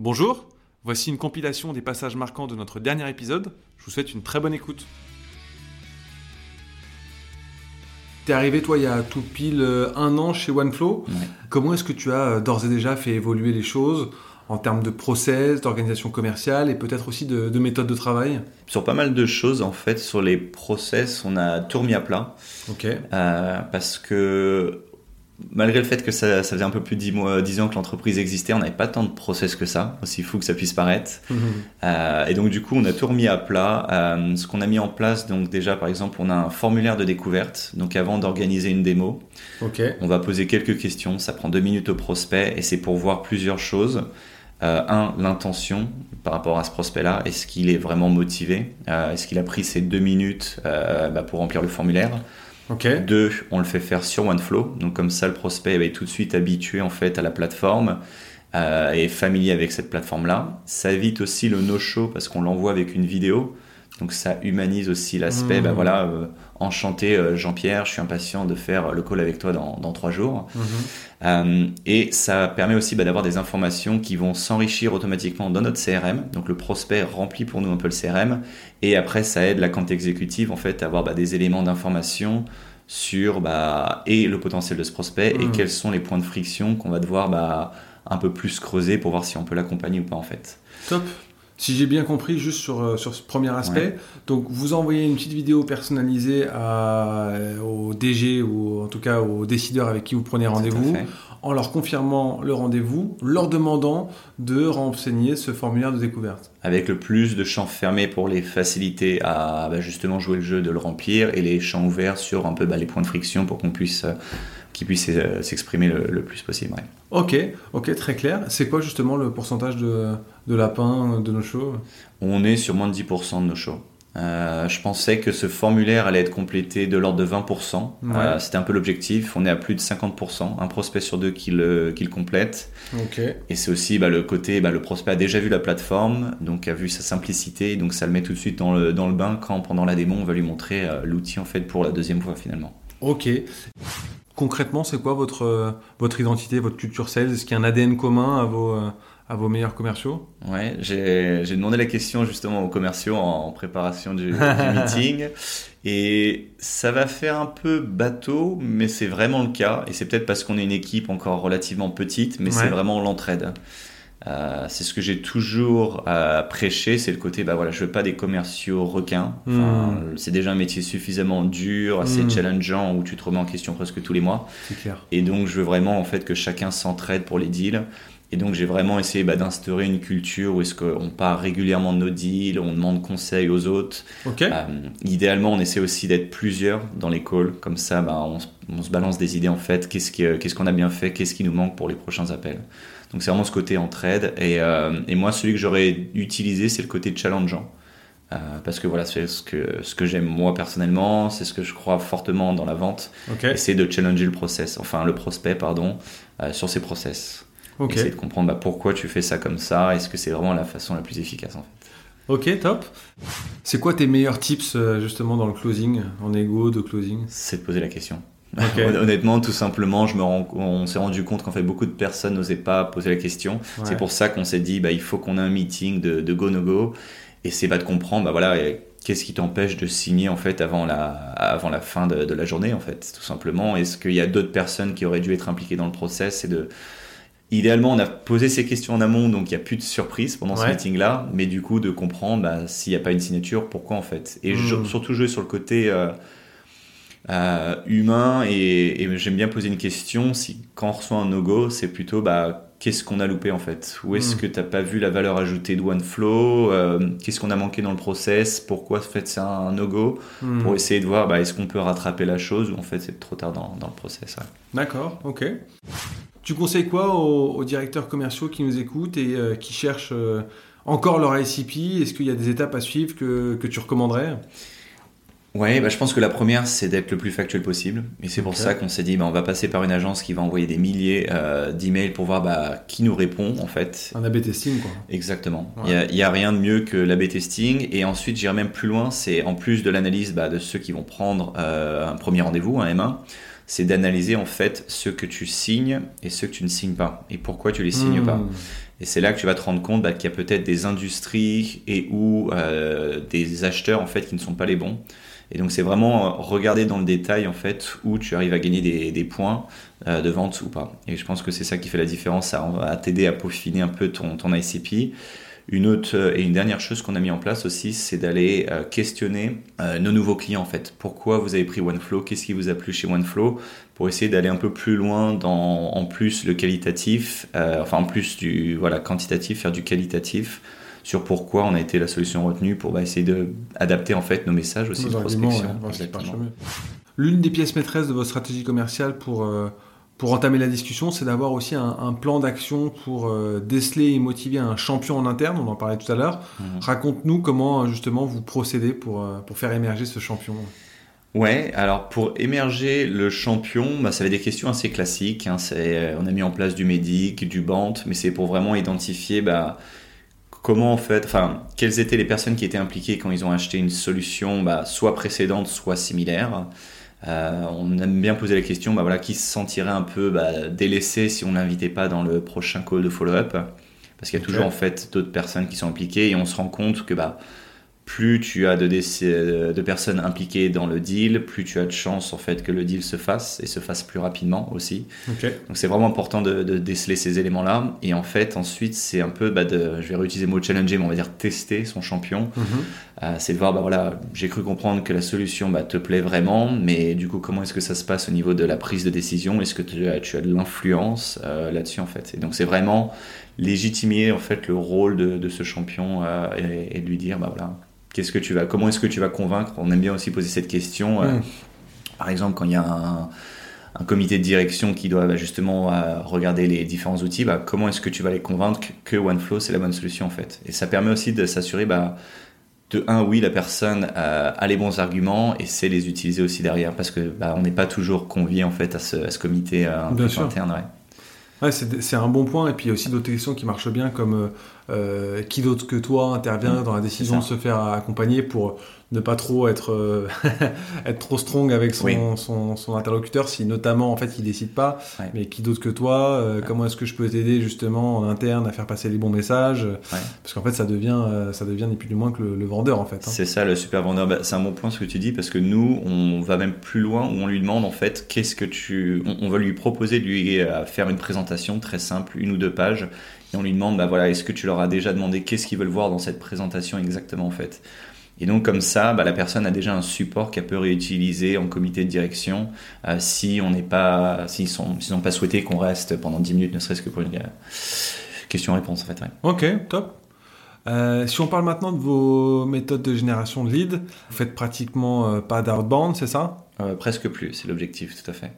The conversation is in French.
Bonjour, voici une compilation des passages marquants de notre dernier épisode. Je vous souhaite une très bonne écoute. T'es arrivé, toi, il y a tout pile euh, un an chez OneFlow. Ouais. Comment est-ce que tu as euh, d'ores et déjà fait évoluer les choses en termes de process, d'organisation commerciale et peut-être aussi de, de méthode de travail? Sur pas mal de choses, en fait, sur les process, on a tout remis à plat. Ok. Euh, parce que malgré le fait que ça, ça faisait un peu plus de 10, mois, 10 ans que l'entreprise existait, on n'avait pas tant de process que ça, aussi fou que ça puisse paraître. Mhm. Euh, et donc du coup, on a tout remis à plat. Euh, ce qu'on a mis en place, donc déjà par exemple, on a un formulaire de découverte. Donc avant d'organiser une démo, on va poser quelques questions. Ça prend deux minutes au prospect et c'est pour voir plusieurs choses. Euh, un, l'intention par rapport à ce prospect-là. Est-ce qu'il est vraiment motivé? Est-ce qu'il a pris ces deux minutes bah, pour remplir le formulaire? Ok. deux, on le fait faire sur OneFlow. Donc comme ça, le prospect va être tout de suite habitué en fait à la plateforme euh, et familier avec cette plateforme-là. Ça évite aussi le no-show parce qu'on l'envoie avec une vidéo. Donc ça humanise aussi l'aspect. Mmh. Bah voilà, euh, enchanté euh, Jean-Pierre, je suis impatient de faire le call avec toi dans, dans trois jours. Mhm. Euh, et ça permet aussi bah, d'avoir des informations qui vont s'enrichir automatiquement dans notre CRM. Donc le prospect remplit pour nous un peu le CRM. Et après, ça aide la compte exécutive en fait à avoir bah, des éléments d'information sur et le potentiel de ce prospect et Mhm. quels sont les points de friction qu'on va devoir un peu plus creuser pour voir si on peut l'accompagner ou pas en fait. Top. Si j'ai bien compris, juste sur, euh, sur ce premier aspect, donc vous envoyez une petite vidéo personnalisée à, euh, au DG ou en tout cas aux décideurs avec qui vous prenez rendez-vous, en leur confirmant le rendez-vous, leur demandant de renseigner ce formulaire de découverte. Avec le plus de champs fermés pour les faciliter à bah, justement jouer le jeu de le remplir et les champs ouverts sur un peu bah, les points de friction pour qu'on puisse euh, qu'ils puissent euh, s'exprimer le, le plus possible. ouais. Ok, ok, très clair. C'est quoi justement le pourcentage de, de lapins de nos shows? On est sur moins de 10% de nos shows. Euh, je pensais que ce formulaire allait être complété de l'ordre de 20%. Ouais. Euh, C'était un peu l'objectif. On est à plus de 50%, un prospect sur deux qui le, qui le complète. Ok. Et c'est aussi bah, le côté, bah, le prospect a déjà vu la plateforme, donc a vu sa simplicité, donc ça le met tout de suite dans le, dans le bain quand pendant la démo on va lui montrer euh, l'outil en fait pour la deuxième fois finalement. Ok. Concrètement, c'est quoi votre, euh, votre identité, votre culture sales? Est-ce qu'il y a un ADN commun à vos, euh, à vos meilleurs commerciaux? Ouais, j'ai j'ai demandé la question justement aux commerciaux en, en préparation du, du meeting. Et ça va faire un peu bateau, mais c'est vraiment le cas. Et c'est peut-être parce qu'on est une équipe encore relativement petite, mais Ouais. c'est vraiment l'entraide. Euh, c'est ce que j'ai toujours euh, prêché, c'est le côté, bah voilà, je veux pas des commerciaux requins. Enfin, C'est déjà un métier suffisamment dur, assez Mm. challengeant, où tu te remets en question presque tous les mois. Clair. Et donc, je veux vraiment en fait que chacun s'entraide pour les deals. Et donc, j'ai vraiment essayé bah, d'instaurer une culture où est-ce qu'on part régulièrement de nos deals, on demande conseil aux autres. Euh, idéalement, on essaie aussi d'être plusieurs dans les calls. Comme ça, bah, on, se- on se balance des idées en fait. Qu'est-ce qu'on a bien fait? Qu'est-ce qui nous manque pour les prochains appels? Donc, c'est vraiment ce côté entraide. Et, euh, et moi, celui que j'aurais utilisé, c'est le côté challengeant. Euh, parce que voilà, c'est ce que, ce que j'aime moi personnellement, c'est ce que je crois fortement dans la vente Ok. essayer de challenger le process, enfin le prospect, pardon, euh, sur ses process. Ok. Essayer de comprendre bah, pourquoi tu fais ça comme ça, est-ce que c'est vraiment la façon la plus efficace en fait? Ok, top. C'est quoi tes meilleurs tips justement dans le closing, en égo de closing? C'est de poser la question. Honnêtement, tout simplement, je me rends, on s'est rendu compte qu'en fait beaucoup de personnes n'osaient pas poser la question. Ouais. C'est pour ça qu'on s'est dit bah, il faut qu'on ait un meeting de, de go no go. Et c'est pas de comprendre bah voilà qu'est-ce qui t'empêche de signer en fait avant la avant la fin de, de la journée en fait tout simplement. Est-ce qu'il y a d'autres personnes qui auraient dû être impliquées dans le process? Et de idéalement on a posé ces questions en amont donc il n'y a plus de surprise pendant ce Ouais. meeting là mais du coup de comprendre bah, s'il n'y a pas une signature pourquoi en fait? Et je- surtout jouer sur le côté euh, euh, humain et, et j'aime bien poser une question si quand on reçoit un no-go c'est plutôt bah qu'est-ce qu'on a loupé en fait? Où est-ce Mm. que t'as pas vu la valeur ajoutée de OneFlow? Euh, qu'est-ce qu'on a manqué dans le process? Pourquoi en fait c'est un no-go Hmm. pour essayer de voir bah, est-ce qu'on peut rattraper la chose ou en fait c'est trop tard dans, dans le process ouais. D'accord, ok. Tu conseilles quoi aux, aux directeurs commerciaux qui nous écoutent et euh, qui cherchent encore leur ICP Est-ce qu'il y a des étapes à suivre que, que tu recommanderais? Ouais, bah, je pense que la première, c'est d'être le plus factuel possible. Et c'est pour ça qu'on s'est dit, bah, on va passer par une agence qui va envoyer des milliers euh, d'emails pour voir bah, qui nous répond, en fait. Un AB testing, quoi. Exactement. Il y a- il y a, rien de mieux que l'A-B testing. Et ensuite, j'irai même plus loin, c'est en plus de l'analyse bah, de ceux qui vont prendre euh, un premier rendez-vous, un M1, c'est d'analyser en fait ceux que tu signes et ceux que tu ne signes pas. Et pourquoi tu les signes Hmm. pas. Et c'est là que tu vas te rendre compte bah, qu'il y a peut-être des industries et ou euh, des acheteurs en fait qui ne sont pas les bons. Et donc c'est vraiment regarder dans le détail en fait où tu arrives à gagner des, points euh, de vente ou pas. Et je pense que c'est ça qui fait la différence. Ça va t'aider à peaufiner un peu ton, ICP. Une autre euh, et une dernière chose qu'on a mis en place aussi, c'est d'aller euh, questionner euh, nos nouveaux clients en fait. Pourquoi vous avez pris OneFlow? Qu'est-ce qui vous a plu chez OneFlow? Pour essayer d'aller un peu plus loin dans en plus le qualitatif, enfin en plus du voilà quantitatif, faire du qualitatif sur pourquoi on a été la solution retenue pour bah, essayer de adapter en fait nos messages aussi de prospection. L'une des pièces maîtresses de votre stratégie commerciale pour pour entamer la discussion, c'est d'avoir aussi un, plan d'action pour euh, déceler et motiver un champion en interne, on en parlait tout à l'heure. Mhm. Raconte-nous comment justement vous procédez pour, euh, pour faire émerger ce champion. Ouais, alors pour émerger le champion, bah, ça avait des questions assez classiques. Hein. Euh, on a mis en place du médic, du bant, mais c'est pour vraiment identifier bah, comment en fait, enfin, quelles étaient les personnes qui étaient impliquées quand ils ont acheté une solution, bah, soit précédente, soit similaire. Euh, on aime bien poser la question, bah voilà, qui se sentirait un peu bah, délaissé si on l'invitait pas dans le prochain call de follow-up? Parce qu'il y a toujours en fait d'autres personnes qui sont impliquées et on se rend compte que bah, plus tu as de, de, personnes impliquées dans le deal, plus tu as de chances en fait que le deal se fasse et se fasse plus rapidement aussi. Donc c'est vraiment important de, déceler ces éléments-là. Et en fait, ensuite, c'est un peu, bah, de, je vais réutiliser le mot challenger, mais on va dire tester son champion. Mhm. Euh, c'est de voir, bah voilà, j'ai cru comprendre que la solution bah, te plaît vraiment, mais du coup, comment est-ce que ça se passe au niveau de la prise de décision? Est-ce que tu as, tu as de l'influence euh, là-dessus en fait? Et donc c'est vraiment légitimer en fait le rôle de, ce champion euh, et, et, de lui dire, bah voilà Qu'est-ce que tu vas, comment est-ce que tu vas convaincre? On aime bien aussi poser cette question. Euh, mm. Par exemple, quand il y a un, comité de direction qui doit bah, justement euh, regarder les différents outils, bah, comment est-ce que tu vas les convaincre que OneFlow c'est la bonne solution en fait? Et ça permet aussi de s'assurer bah, de un, oui, la personne euh, a les bons arguments et sait les utiliser aussi derrière parce que on n'est pas toujours convié en fait à ce, comité interne. Ouais. c'est un bon point. Et puis il y a aussi d'autres questions qui marchent bien, comme euh, qui d'autre que toi intervient dans la décision de se faire accompagner pour ne pas trop être, euh, être trop strong avec son, son, son, interlocuteur si notamment en fait il décide pas. Mais qui d'autre que toi euh, comment est-ce que je peux t'aider justement en interne à faire passer les bons messages? Parce qu'en fait ça devient ça devient ni plus ni moins que le, vendeur en fait hein. c'est ça le super vendeur. Bah, c'est un bon point ce que tu dis parce que nous on va même plus loin où on lui demande en fait qu'est-ce que tu on, on, va lui proposer de lui faire une présentation très simple une ou deux pages et on lui demande, bah voilà, est-ce que tu leur as déjà demandé qu'est-ce qu'ils veulent voir dans cette présentation exactement en fait? Et donc comme ça, bah, la personne a déjà un support qu'elle peut réutiliser en comité de direction euh, si on n'est pas, s'ils sont, n'ont pas souhaité qu'on reste pendant 10 minutes, ne serait-ce que pour une euh, question-réponse en fait. Ok, top. Euh, si on parle maintenant de vos méthodes de génération de leads, vous faites pratiquement pas d'outbound, c'est ça? Presque plus, c'est l'objectif, tout à fait.